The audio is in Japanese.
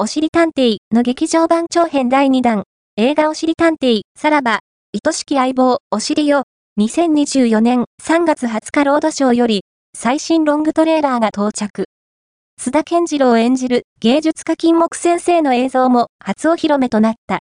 おしりたんていの劇場版長編第2弾、映画おしりたんてい、さらば、愛しき相棒、おしりよ、2024年3月20日ロードショーより、最新ロングトレーラーが到着。須田健次郎演じる芸術家金木先生の映像も初お披露目となった。